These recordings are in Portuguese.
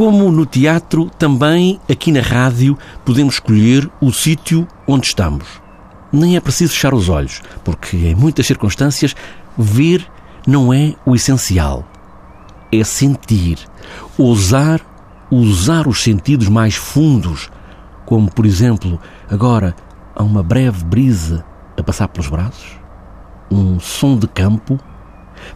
Como no teatro, também aqui na rádio podemos escolher o sítio onde estamos. Nem é preciso fechar os olhos, porque em muitas circunstâncias ver não é o essencial. É sentir, ousar usar os sentidos mais fundos, como por exemplo, agora há uma breve brisa a passar pelos braços, um som de campo,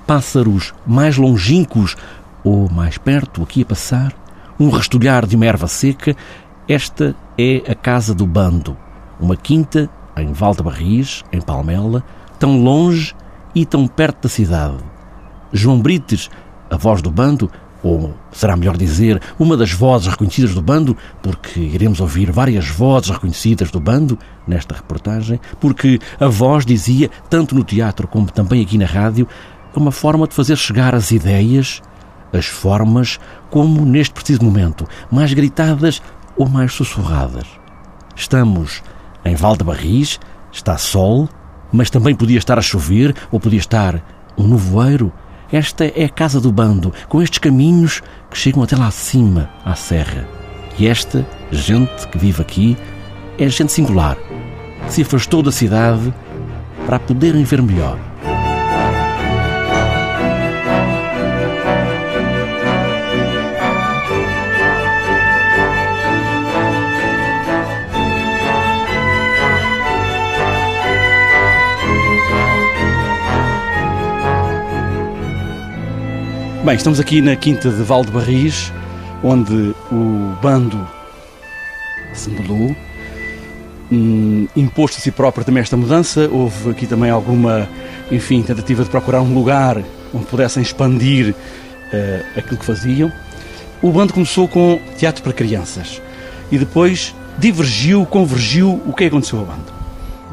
pássaros mais longínquos ou mais perto aqui a passar, um rastulhar de uma erva seca. Esta é a casa do bando, uma quinta em Valdebarris, em Palmela, tão longe e tão perto da cidade. João Brites, a voz do bando, ou será melhor dizer, uma das vozes reconhecidas do bando, porque iremos ouvir várias vozes reconhecidas do bando nesta reportagem, porque a voz dizia, tanto no teatro como também aqui na rádio, é uma forma de fazer chegar as ideias, as formas, como neste preciso momento, mais gritadas ou mais sussurradas. Estamos em Valdebarris, está sol, mas também podia estar a chover ou podia estar um nevoeiro esta é a casa do bando, com estes caminhos que chegam até lá acima, à serra. E esta gente que vive aqui é gente singular, que se afastou da cidade para poderem ver melhor. Bem, estamos aqui na Quinta de Valdebarris, onde o bando se mudou, hum, imposto a si próprio também esta mudança. Houve aqui também alguma, enfim, tentativa de procurar um lugar onde pudessem expandir uh, aquilo que faziam. O bando começou com teatro para crianças e depois divergiu, convergiu. O que é aconteceu ao bando?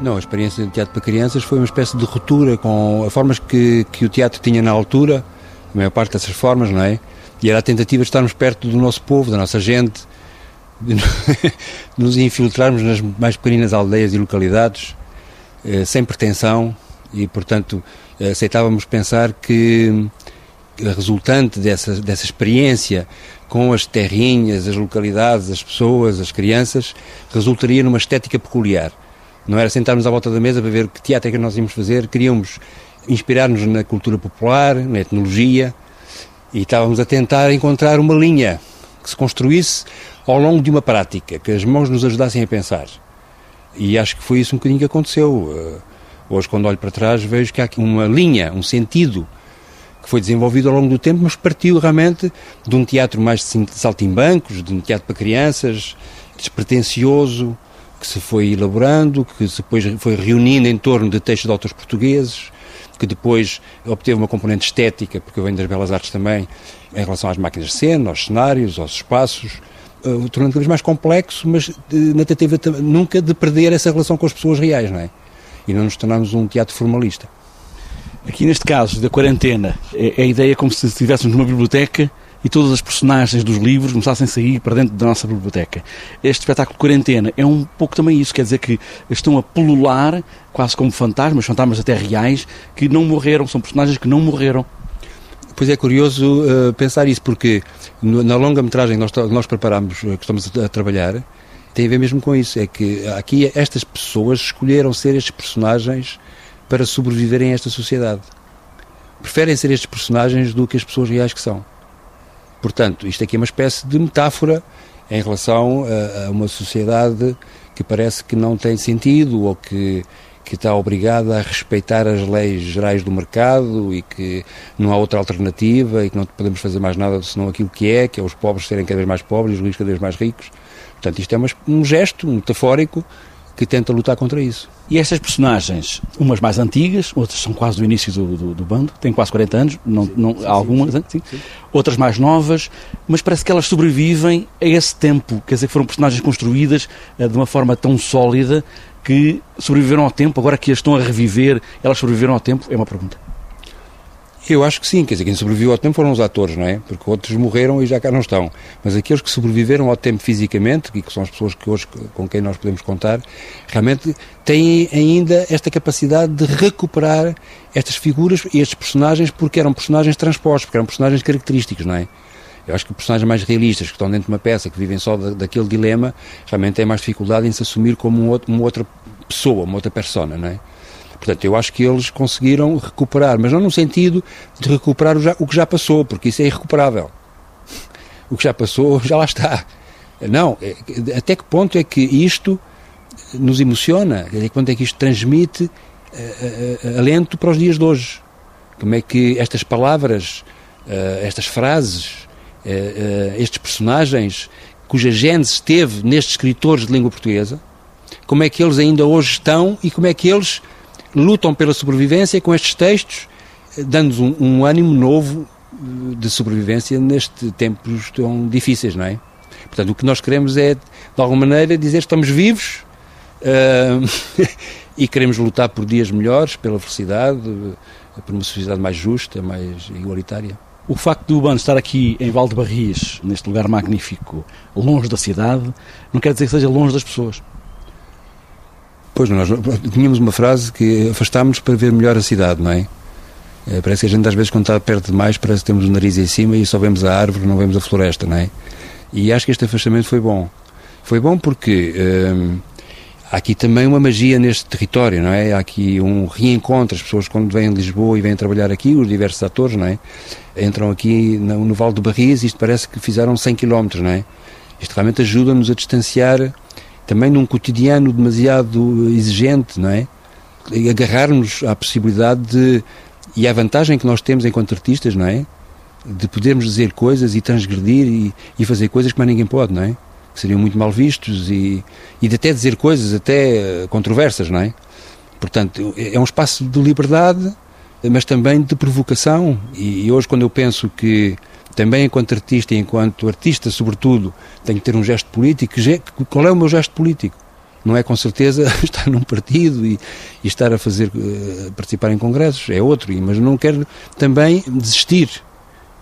Não, a experiência de teatro para crianças foi uma espécie de ruptura com as formas que, que o teatro tinha na altura a maior parte dessas formas, não é? E era a tentativa de estarmos perto do nosso povo, da nossa gente, de nos infiltrarmos nas mais pequeninas aldeias e localidades, eh, sem pretensão, e portanto aceitávamos pensar que resultante dessa, dessa experiência com as terrinhas, as localidades, as pessoas, as crianças, resultaria numa estética peculiar. Não era sentarmos à volta da mesa para ver que teatro é que nós íamos fazer, queríamos inspirar-nos na cultura popular, na etnologia, e estávamos a tentar encontrar uma linha que se construísse ao longo de uma prática, que as mãos nos ajudassem a pensar. E acho que foi isso um bocadinho que aconteceu. Eh, hoje, quando olho para trás, vejo que há aqui uma linha, um sentido que foi desenvolvido ao longo do tempo, mas partiu realmente de um teatro mais de saltimbancos, de um teatro para crianças, despretensioso, que se foi elaborando, que depois foi reunindo em torno de textos de autores portugueses, que depois obteve uma componente estética, porque eu venho das belas artes também, em relação às máquinas de cena, aos cenários, aos espaços, uh, tornando cada vez mais complexo, mas de, na tentativa nunca de perder essa relação com as pessoas reais, não é? E não nos tornamos um teatro formalista. Aqui neste caso da quarentena, é, é a ideia como se estivéssemos numa biblioteca e todas as personagens dos livros começassem a sair para dentro da nossa biblioteca. Este espetáculo Quarentena é um pouco também isso, quer dizer que estão a pulular quase como fantasmas, fantasmas até reais, que não morreram, são personagens que não morreram. Pois é curioso uh, pensar isso, porque no, na longa-metragem que nós, nós preparamos, uh, que estamos a, a, trabalhar, tem a ver mesmo com isso. É que aqui estas pessoas escolheram ser estes personagens para sobreviverem a esta sociedade. Preferem ser estes personagens do que as pessoas reais que são. Portanto, isto aqui é uma espécie de metáfora em relação a, a uma sociedade que parece que não tem sentido ou que que está obrigada a respeitar as leis gerais do mercado e que não há outra alternativa e que não podemos fazer mais nada senão aquilo que é, que é os pobres serem cada vez mais pobres e os ricos cada vez mais ricos. Portanto, isto é um gesto metafórico que tenta lutar contra isso. E estas personagens, umas mais antigas, outras são quase do início do, do, do bando, têm quase 40 anos, não, sim, não, sim, algumas, sim, outras mais novas, mas parece que elas sobrevivem a esse tempo, quer dizer, foram personagens construídas uh, de uma forma tão sólida que sobreviveram ao tempo, agora que as estão a reviver, elas sobreviveram ao tempo? É uma pergunta. Eu acho que sim, quer dizer, quem sobreviveu ao tempo foram os atores, não é? Porque outros morreram e já cá não estão. Mas aqueles que sobreviveram ao tempo fisicamente, e que são as pessoas que hoje com quem nós podemos contar, realmente têm ainda esta capacidade de recuperar estas figuras e estes personagens porque eram personagens transpostos, porque eram personagens característicos, não é? Eu acho que personagens mais realistas, que estão dentro de uma peça, que vivem só da, daquele dilema, realmente têm mais dificuldade em se assumir como um outro, uma outra pessoa, uma outra persona, não é? Portanto, eu acho que eles conseguiram recuperar, mas não no sentido de recuperar o, já, o que já passou, porque isso é irrecuperável. O que já passou, já lá está. Não, é, até que ponto é que isto nos emociona? Até que ponto é que isto transmite uh, uh, alento para os dias de hoje? Como é que estas palavras, uh, estas frases, estes personagens, cuja gênese esteve nestes escritores de língua portuguesa, como é que eles ainda hoje estão e como é que eles lutam pela sobrevivência com estes textos, dando-nos um, um ânimo novo de sobrevivência nestes tempos tão difíceis, não é? Portanto, o que nós queremos é, de alguma maneira, dizer que estamos vivos uh, e queremos lutar por dias melhores, pela felicidade, por uma sociedade mais justa, mais igualitária. O facto do Urbano estar aqui em Valdebarris, neste lugar magnífico, longe da cidade, não quer dizer que seja longe das pessoas. Pois, nós tínhamos uma frase que afastámos-nos para ver melhor a cidade, não é? é? Parece que a gente às vezes quando está perto demais parece que temos o nariz em cima e só vemos a árvore, não vemos a floresta, não é? E acho que este afastamento foi bom. Foi bom porque hum, há aqui também uma magia neste território, não é? Há aqui um reencontro, as pessoas quando vêm de Lisboa e vêm trabalhar aqui, os diversos atores, não é? Entram aqui no, no Vale do Barris e isto parece que fizeram 100 km, não é? Isto realmente ajuda-nos a distanciar também num cotidiano demasiado exigente, não é? Agarrarmos à possibilidade de. e à vantagem que nós temos enquanto artistas, não é? De podermos dizer coisas e transgredir e, e fazer coisas que mais ninguém pode, não é? Que seriam muito mal vistos e, e de até dizer coisas até controversas, não é? Portanto, é um espaço de liberdade, mas também de provocação. E, e hoje, quando eu penso que também enquanto artista e enquanto artista, sobretudo, tenho que ter um gesto político. Qual é o meu gesto político? Não é com certeza estar num partido e, e estar a fazer uh, participar em congressos, é outro, mas não quero também desistir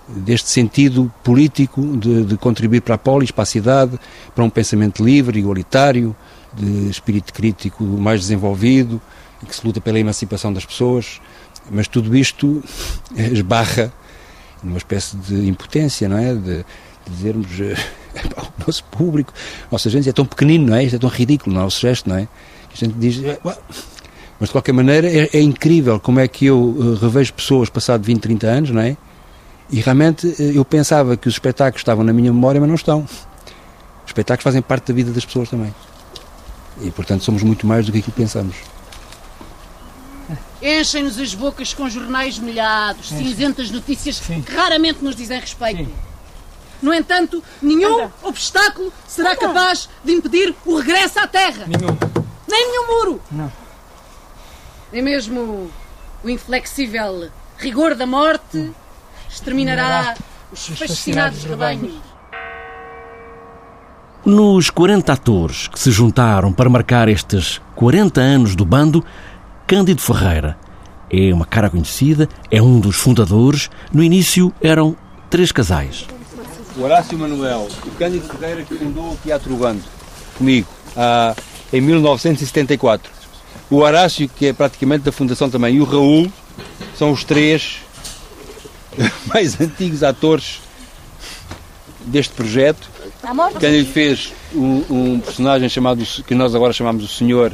deste sentido político de, de, contribuir para a polis, para a cidade, para um pensamento livre, igualitário, de espírito crítico mais desenvolvido, que se luta pela emancipação das pessoas, mas tudo isto esbarra numa espécie de impotência, não é? De, de dizermos uh, o nosso público, nossa gente é tão pequenino, não é? Isto é tão ridículo, não é? O gesto, não é? A gente diz, eh, mas de qualquer maneira é, é, incrível como é que eu uh, revejo pessoas passado 20, 30 anos, não é? E realmente eu pensava que os espetáculos estavam na minha memória, mas não estão. Os espetáculos fazem parte da vida das pessoas também. E portanto somos muito mais do que aquilo que pensamos. Enchem-nos as bocas com jornais molhados, cinzentas notícias Sim. que raramente nos dizem respeito. Sim. No entanto, nenhum Anda. obstáculo será Anda. capaz de impedir o regresso à Terra. Nenhum. Nem nenhum muro. Não. Nem mesmo o inflexível rigor da morte hum. exterminará os fascinados rebanhos. Nos 40 atores que se juntaram para marcar estes 40 anos do bando, Cândido Ferreira. É uma cara conhecida, é um dos fundadores. No início eram três casais. O Horácio Manuel, o Cândido Ferreira que fundou o Teatro Bando, comigo, ah, em 1974. O Horácio, que é praticamente da fundação também, e o Raul, são os três mais antigos atores deste projeto. Cândido fez um, um personagem chamado, que nós agora chamamos o Senhor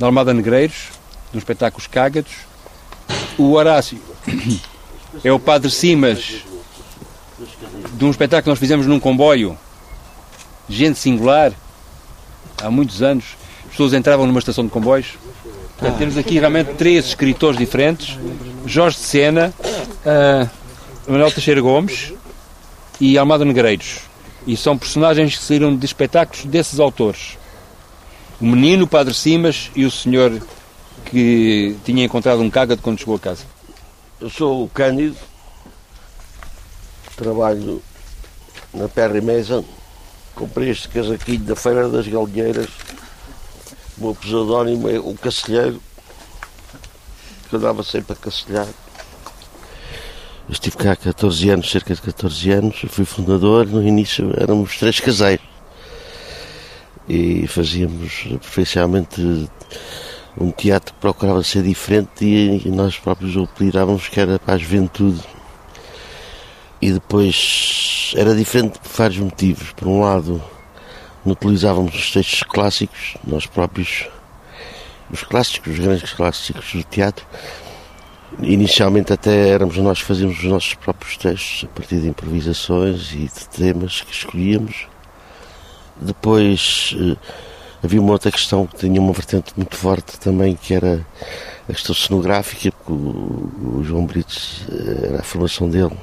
da Almada Negreiros, dos espetáculos Cágados. O Horácio é o Padre Simas de um espetáculo que nós fizemos num comboio. Gente singular, há muitos anos. As pessoas entravam numa estação de comboios. Portanto, temos aqui realmente três escritores diferentes: Jorge de Sena, uh, Manuel Teixeira Gomes e Almada Negreiros. E são personagens que saíram de espetáculos desses autores. O menino, o Padre Simas e o senhor que tinha encontrado um cágado quando chegou a casa? Eu sou o Cândido, trabalho na Perry Mason, comprei este casaquinho da Feira das Galinheiras, o meu pseudónimo é o Cacilheiro, que andava sempre a cacilhar. Eu estive cá há 14 anos, cerca de 14 anos, eu fui fundador, no início éramos três casais e fazíamos preferencialmente um teatro que procurava ser diferente e, nós próprios o apelidávamos que era para a juventude. E depois era diferente por vários motivos. Por um lado, não utilizávamos os textos clássicos, nós próprios, os clássicos, os grandes clássicos do teatro. Inicialmente até éramos nós que fazíamos os nossos próprios textos, a partir de improvisações e de temas que escolhíamos. Depois eh, havia uma outra questão que tinha uma vertente muito forte também, que era a questão cenográfica, porque o, João Brites eh, era a formação dele,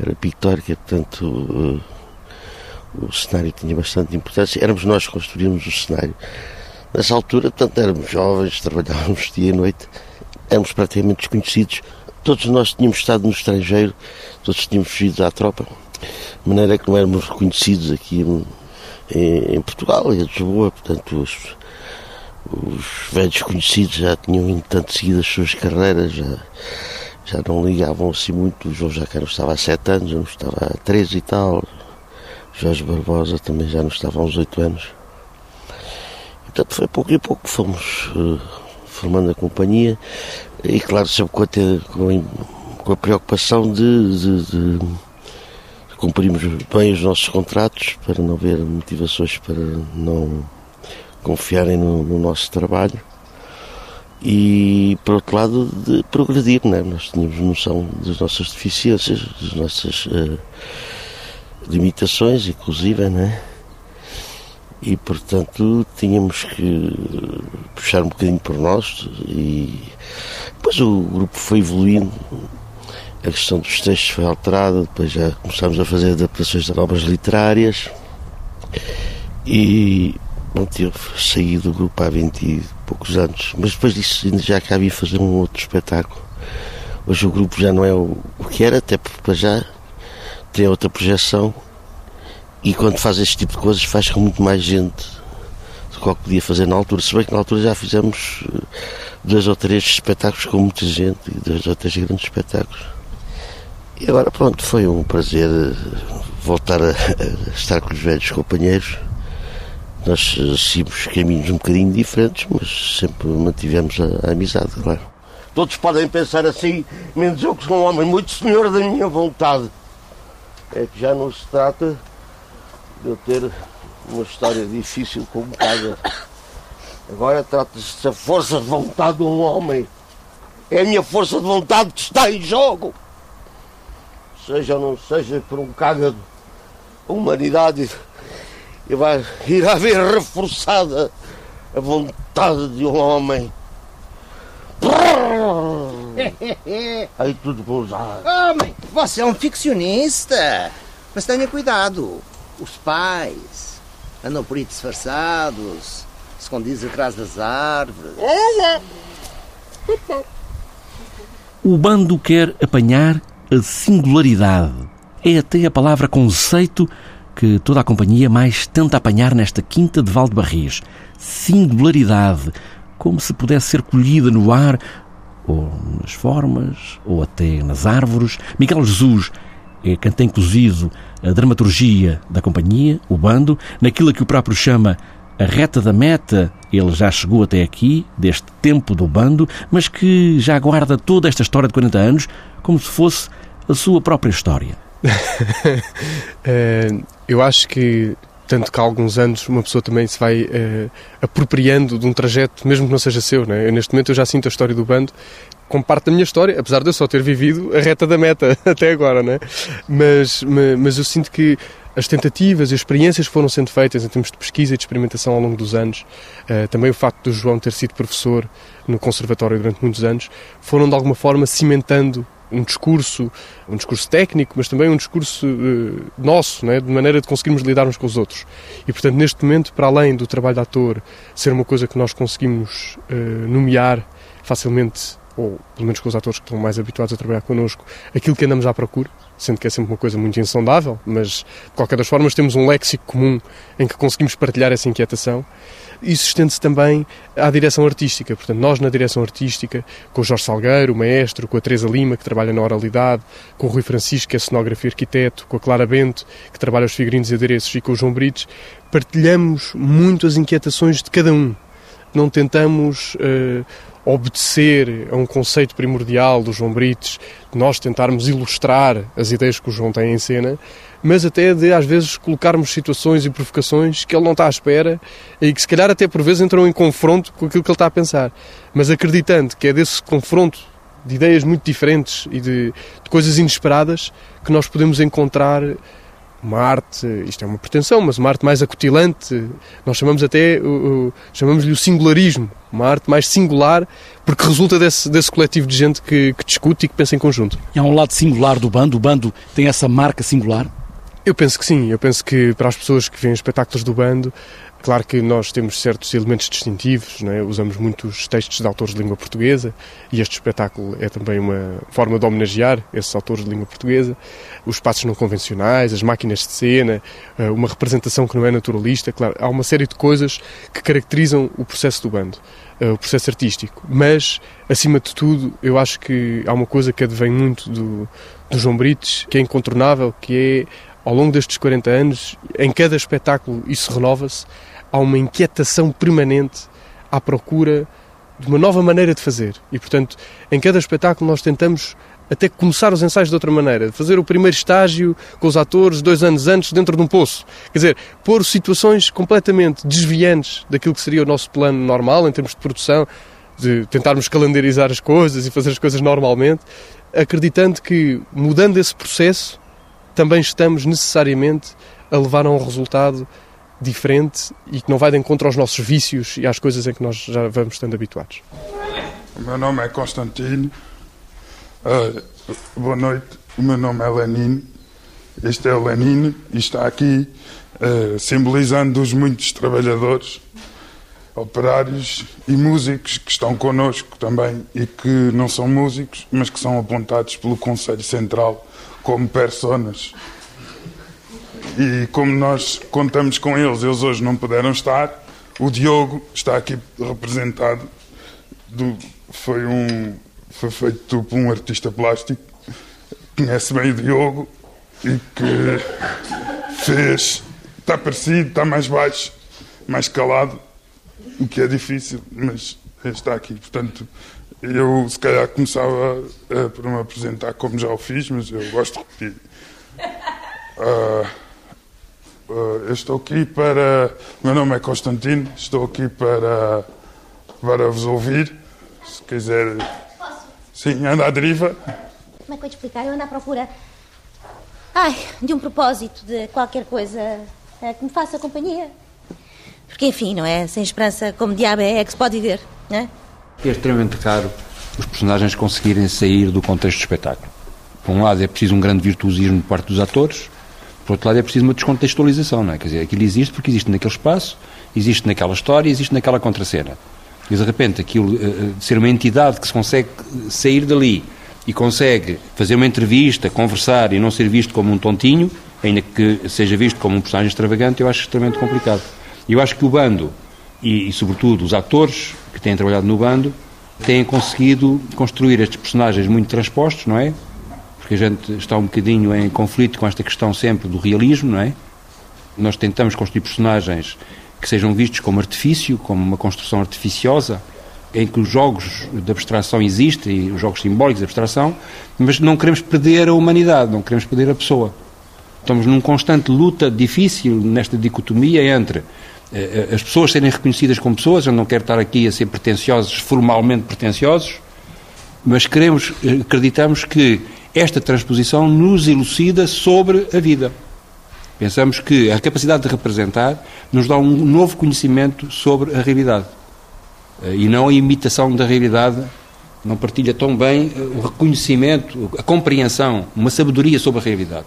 era pictórica, portanto o cenário tinha bastante importância. Éramos nós que construímos o cenário. Nessa altura, portanto, éramos jovens, trabalhávamos dia e noite, éramos praticamente desconhecidos. Todos nós tínhamos estado no estrangeiro, todos tínhamos fugido à tropa, de maneira que não éramos reconhecidos aqui em, em Portugal e em Lisboa. Portanto, os, os velhos conhecidos já tinham, entanto, seguido as suas carreiras, já, já não ligavam assim muito. O João Jacaro estava há sete anos, eu não estava há três e tal. Jorge Barbosa também já não estava há uns oito anos. Portanto, foi pouco e pouco fomos uh, formando a companhia e, claro, sempre com a, ter, com, com a preocupação de, de, de, de cumprirmos bem os nossos contratos para não haver motivações para não confiarem no, no nosso trabalho e, por outro lado, de progredir. Né? Nós tínhamos noção das nossas deficiências, das nossas. Uh, limitações, inclusive, né? E, portanto, tínhamos que puxar um bocadinho por nós e depois o grupo foi evoluindo, a questão dos textos foi alterada, depois já começámos a fazer adaptações de obras literárias e pronto, eu saí do grupo há 20 e poucos anos, mas depois disso ainda já acabei fazer um outro espetáculo. Hoje o grupo já não é o, o que era, até porque já tem outra projeção e quando faz este tipo de coisas faz com muito mais gente do que podia fazer na altura. Se bem que na altura já fizemos eh, dois ou três espetáculos com muita gente e dois ou três grandes espetáculos. E agora pronto, foi um prazer eh, voltar a, a estar com os velhos companheiros. Nós eh, seguimos caminhos um bocadinho diferentes, mas sempre mantivemos a, a amizade, claro. Todos podem pensar assim, menos eu que sou um homem muito senhor da minha vontade é que já não se trata de eu ter uma história difícil como cada. Agora trata-se da força de vontade de um homem. É a minha força de vontade que está em jogo. Seja ou não seja por um cágado, a humanidade vai ir a ver reforçada a vontade de um homem. Aí tudo gozado. Homem, você é um ficcionista. Mas tenha cuidado. Os pais andam por aí disfarçados, escondidos atrás das árvores. O bando quer apanhar singularidade. É até a palavra conceito que toda a companhia mais tenta apanhar nesta quinta de Valdebarris. Singularidade, como se pudesse ser colhida no ar ou nas formas, ou até nas árvores. Miguel Jesus é quem tem cozido a dramaturgia da companhia, o bando, naquilo que o próprio chama a reta da meta. Ele já chegou até aqui, deste tempo do bando, mas que já guarda toda esta história de 40 anos como se fosse a sua própria história. Eh, eu acho que tanto que há alguns anos uma pessoa também se vai uh, apropriando de um trajeto, mesmo que não seja seu. Né? Eu, neste momento eu já sinto a história do bando como parte da minha história, apesar de eu só ter vivido a reta da meta até agora. Né? Mas, mas, eu sinto que as tentativas e as experiências que foram sendo feitas em termos de pesquisa e de experimentação ao longo dos anos, uh, também o facto do João ter sido professor no conservatório durante muitos anos, foram de alguma forma cimentando um discurso, um discurso técnico, mas também um discurso uh, nosso, né, de maneira de conseguirmos lidar uns com os outros. E, portanto, neste momento, para além do trabalho de ator ser uma coisa que nós conseguimos uh, nomear facilmente, ou pelo menos com os atores que estão mais habituados a trabalhar connosco, aquilo que andamos à procura, sendo que é sempre uma coisa muito insondável, mas de qualquer das formas temos um léxico comum em que conseguimos partilhar essa inquietação isso estende-se também à direção artística. Portanto, nós na direção artística, com o Jorge Salgueiro, o maestro, com a Teresa Lima, que trabalha na oralidade, com o Rui Francisco, que é cenógrafo e arquiteto, com a Clara Bento, que trabalha os figurinos e adereços, e com o João Brites, partilhamos muito as inquietações de cada um. Não tentamos uh, obedecer a um conceito primordial do João Brites, de nós tentarmos ilustrar as ideias que o João tem em cena, mas até de às vezes colocarmos situações e provocações que ele não está à espera e que se calhar até por vezes entram em confronto com aquilo que ele está a pensar. Mas acreditando que é desse confronto de ideias muito diferentes e de, de coisas inesperadas que nós podemos encontrar uma arte, isto é uma pretensão, mas uma arte mais acutilante, nós chamamos até, chamamos-lhe o singularismo, uma arte mais singular, porque resulta desse, desse coletivo de gente que, que discute e que pensa em conjunto. E há um lado singular do bando, o bando tem essa marca singular? Eu penso que sim, eu penso que para as pessoas que veem espetáculos do bando, Claro que nós temos certos elementos distintivos, é? usamos muitos textos de autores de língua portuguesa e este espetáculo é também uma forma de homenagear esses autores de língua portuguesa. Os espaços não convencionais, as máquinas de cena, eh, uma representação que não é naturalista. Claro, há uma série de coisas que caracterizam o processo do bando, eh, o processo artístico. Mas, acima de tudo, eu acho que há uma coisa que advém muito do, do João Brites, que é incontornável, que é ao longo destes 40 anos, em cada espetáculo isso renova-se, há uma inquietação permanente à procura de uma nova maneira de fazer. E, portanto, em cada espetáculo nós tentamos até começar os ensaios de outra maneira, fazer o primeiro estágio com os atores dois anos antes dentro de um poço. Quer dizer, pôr situações completamente desviantes daquilo que seria o nosso plano normal em termos de produção, de tentarmos calendarizar as coisas e fazer as coisas normalmente, acreditando que mudando esse processo também estamos necessariamente a levar a um resultado diferente e que não vai de encontro aos nossos vícios e às coisas em que nós já vamos estando habituados. O meu nome é Constantino. Uh, boa noite. O meu nome é Lenin. Este é o Lenin e está aqui uh, simbolizando os muitos trabalhadores, operários e músicos que estão connosco também e que não são músicos, mas que são apontados pelo Conselho Central como personas e como nós contamos com eles, eles hoje não puderam estar. O Diogo está aqui representado. Do, foi um foi feito por um artista plástico conhece bem o Diogo e que fez está parecido, está mais baixo, mais calado, o que é difícil, mas está aqui. Portanto, eu se calhar começava a, por me apresentar como já o fiz, mas eu gosto de repetir. Uh, eu estou aqui para. Meu nome é Constantino, estou aqui para, para vos ouvir. Se quiser. Posso? Sim, anda à deriva. Como é que vou te explicar? Eu ando à procura. Ai, de um propósito, de qualquer coisa é, que me faça companhia. Porque, enfim, não é? Sem esperança, como diabo é, é que se pode viver, não é? É extremamente raro os personagens conseguirem sair do contexto do espetáculo. Por um lado, é preciso um grande virtuosismo por parte dos atores por outro lado, é preciso uma descontextualização, não é? Quer dizer, aquilo existe porque existe naquele espaço, existe naquela história, existe naquela contracena. E de repente, aquilo uh, ser uma entidade que se consegue sair dali e consegue fazer uma entrevista, conversar e não ser visto como um tontinho, ainda que seja visto como um personagem extravagante, eu acho extremamente complicado. Eu acho que o bando, e, e sobretudo os atores que têm trabalhado no bando, têm conseguido construir estes personagens muito transpostos, não é? Porque a gente está um bocadinho em conflito com esta questão sempre do realismo, não é? Nós tentamos construir personagens que sejam vistos como artifício, como uma construção artificiosa, em que os jogos de abstração existem, os jogos simbólicos de abstração, mas não queremos perder a humanidade, não queremos perder a pessoa. Estamos num constante luta difícil nesta dicotomia entre eh, as pessoas serem reconhecidas como pessoas, eu não quero estar aqui a ser pretenciosos, formalmente pretenciosos, mas queremos, eh, acreditamos que esta transposição nos elucida sobre a vida. Pensamos que a capacidade de representar nos dá um novo conhecimento sobre a realidade. Eh, e não a imitação da realidade, não partilha tão bem eh, o reconhecimento, a compreensão, uma sabedoria sobre a realidade.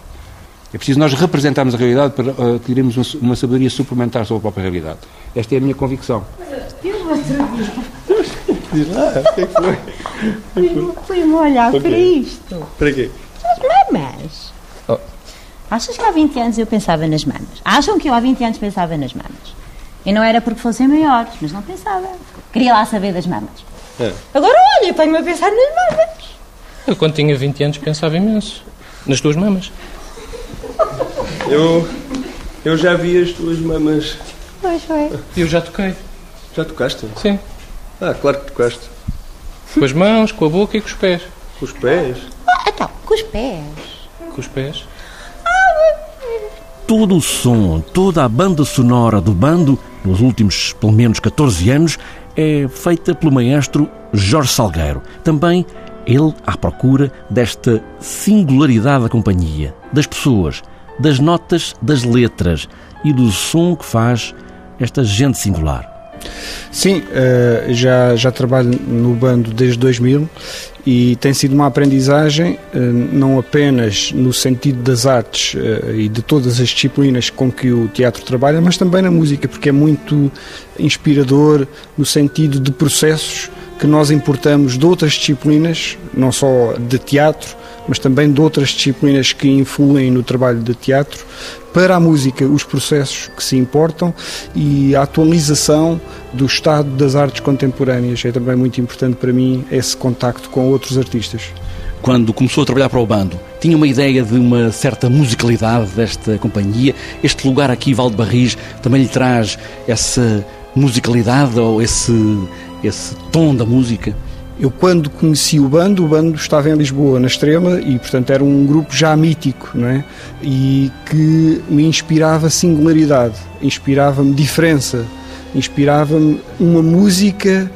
É preciso nós representarmos a realidade para adquirirmos uma sabedoria suplementar sobre a própria realidade. Esta é a minha convicção. Eu outro. Diz lá, o que é foi? Fui-me olhar para isto. Para quê? As mamas. Oh. Achas que há 20 anos eu pensava nas mamas? Acham que eu há 20 anos pensava nas mamas? E não era porque fossem maiores, mas não pensava. Queria lá saber das mamas. É. Agora olha, tenho-me a pensar nas mamas. Eu, quando tinha 20 anos, pensava imenso. Nas tuas mamas. Eu. Eu já vi as tuas mamas. Pois foi. Eu já toquei. Já tocaste? Sim. Ah, claro que tocaste. Com as mãos, com a boca e com os pés. Com os pés? Ah, então, com os pés. Com os pés? Todo o som, toda a banda sonora do bando, nos últimos pelo menos 14 anos, é feita pelo maestro Jorge Salgueiro. Também ele à procura desta singularidade da companhia, das pessoas, das notas, das letras e do som que faz esta gente singular. Sim, eh, já, já trabalho no bando desde 2000 e tem sido uma aprendizagem eh, não apenas no sentido das artes eh, e de todas as disciplinas com que o teatro trabalha, mas também na música, porque é muito inspirador no sentido de processos que nós importamos de outras disciplinas, não só de teatro, mas também de outras disciplinas que influem no trabalho de teatro, para a música, os processos que se importam e a atualização do estado das artes contemporâneas. É também muito importante para mim esse contacto com outros artistas. Quando começou a trabalhar para o bando, tinha uma ideia de uma certa musicalidade desta companhia? Este lugar aqui, Valdebarris, também lhe traz essa musicalidade ou esse, esse tom da música? Eu, quando conheci o bando, o bando estava em Lisboa, na Estrela, e, portanto, era um grupo já mítico, não é? E que me inspirava singularidade, inspirava-me diferença, inspirava-me uma música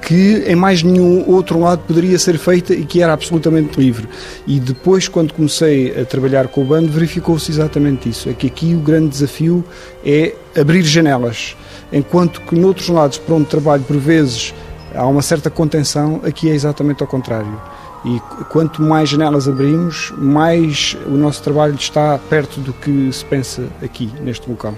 que em mais nenhum outro lado poderia ser feita e que era absolutamente livre. E depois, quando comecei a trabalhar com o bando, verificou-se exatamente isso. É que aqui o grande desafio é abrir janelas. Enquanto que noutros lados para onde trabalho por vezes há uma certa contenção, aqui é exatamente ao contrário. E quanto mais janelas abrimos, mais o nosso trabalho está perto do que se pensa aqui, neste local.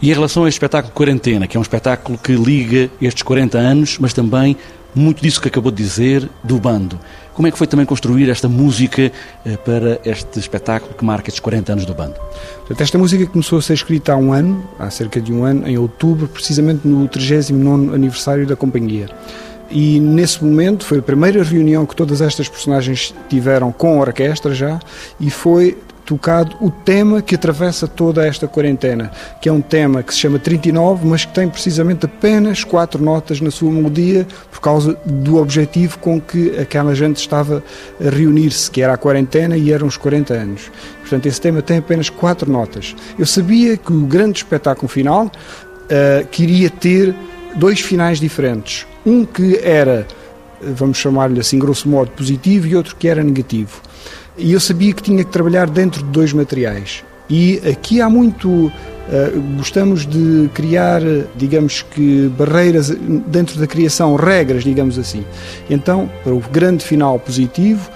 E em relação a este espetáculo Quarentena, que é um espetáculo que liga estes 40 anos, mas também muito disso que acabou de dizer, do bando. Como é que foi também construir esta música eh, para este espetáculo que marca estes 40 anos do bando? Portanto, esta música começou a ser escrita há um ano, há cerca de um ano, em outubro, precisamente no 39 aniversário da companhia. E nesse momento foi a primeira reunião que todas estas personagens tiveram com a orquestra já, e foi tocado o tema que atravessa toda esta quarentena, que é um tema que se chama 39, mas que tem precisamente apenas quatro notas na sua melodia, por causa do objetivo com que aquela gente estava a reunir-se, que era a quarentena e eram os 40 anos. Portanto, esse tema tem apenas quatro notas. Eu sabia que o grande espetáculo final uh, queria ter dois finais diferentes. Um que era, vamos chamar-lhe assim, grosso modo, positivo e outro que era negativo. E eu sabia que tinha que trabalhar dentro de dois materiais. E aqui há muito. Uh, gostamos de criar, digamos que, barreiras dentro da criação, regras, digamos assim. Então, para o grande final positivo,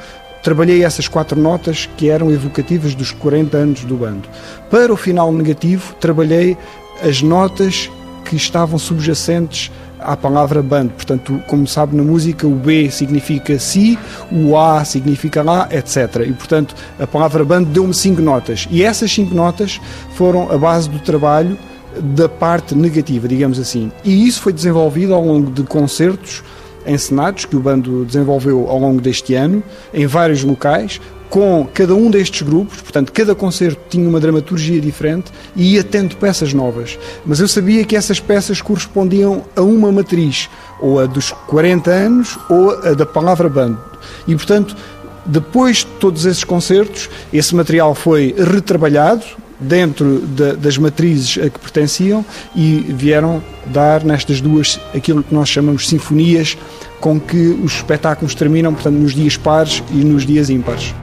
trabalhei essas quatro notas que eram evocativas dos 40 anos do bando. Para o final negativo, trabalhei as notas que estavam subjacentes à palavra band. Portanto, como sabe na música, o B significa si, o A significa lá, etc. E, portanto, a palavra band deu-me cinco notas. E essas cinco notas foram a base do trabalho da parte negativa, digamos assim. E isso foi desenvolvido ao longo de concertos encenados que o bando desenvolveu ao longo deste ano, em vários locais, com cada um destes grupos, portanto, cada concerto tinha uma dramaturgia diferente e ia tendo peças novas. Mas eu sabia que essas peças correspondiam a uma matriz, ou a dos 40 anos, ou a da palavra bando. E, portanto, depois de todos esses concertos, esse material foi retrabalhado dentro de, das matrizes a que pertenciam e vieram dar nestas duas aquilo que nós chamamos sinfonias com que os espetáculos terminam, portanto, nos dias pares e nos dias ímpares.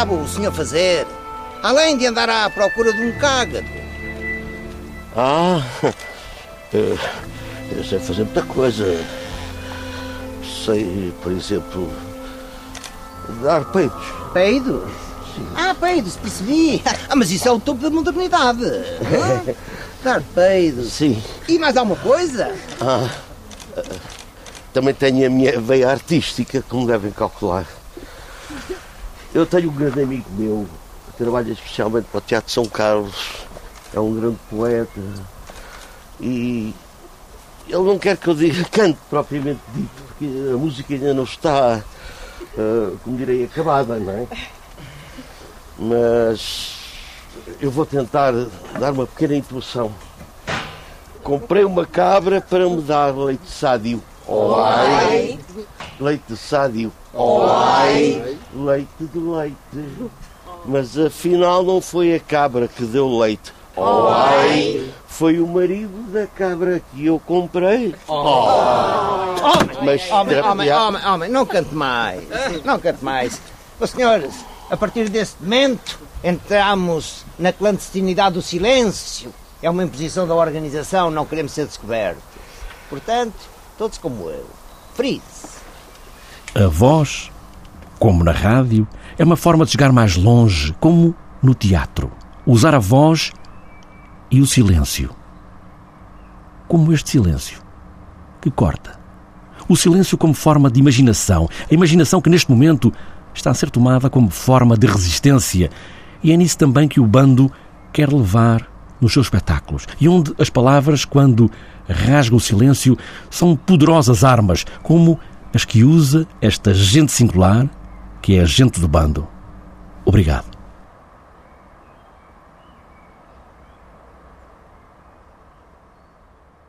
Sabe o senhor fazer? Além de andar à procura de um cágado. Ah, eu, eu sei fazer muita coisa. Sei, por exemplo, dar peitos. Peidos? Sim. Ah, peidos, percebi. Ah, mas isso é o topo da modernidade. Dar peidos. Sim. E mais alguma coisa? Ah, também tenho a minha veia artística, como devem calcular. Eu tenho um grande amigo meu que trabalha especialmente para o Teatro São Carlos. É um grande poeta. E ele não quer que eu diga canto propriamente dito, porque a música ainda não está, uh, como direi, acabada, não é? Mas eu vou tentar dar uma pequena intuação. Comprei uma cabra para me dar leite sádio. Oi. Leite sádio. Oi. Leite de leite. Mas afinal não foi a cabra que deu leite. Oi. Foi o marido da cabra que eu comprei. Oh. Homem, Mas, homem, homem, homem, homem, não cante mais. Não cante mais. Senhores, a partir deste momento, entramos na clandestinidade do silêncio. É uma imposição da organização, não queremos ser descobertos. Portanto, todos como eu. Freeze. A voz, como na rádio, é uma forma de chegar mais longe, como no teatro. Usar a voz e o silêncio. Como este silêncio, que corta. O silêncio como forma de imaginação. A imaginação que neste momento está a ser tomada como forma de resistência. E é nisso também que o bando quer levar nos seus espetáculos. E onde as palavras, quando rasgam o silêncio, são poderosas armas, como as que usa esta gente singular, que é a gente do bando. Obrigado.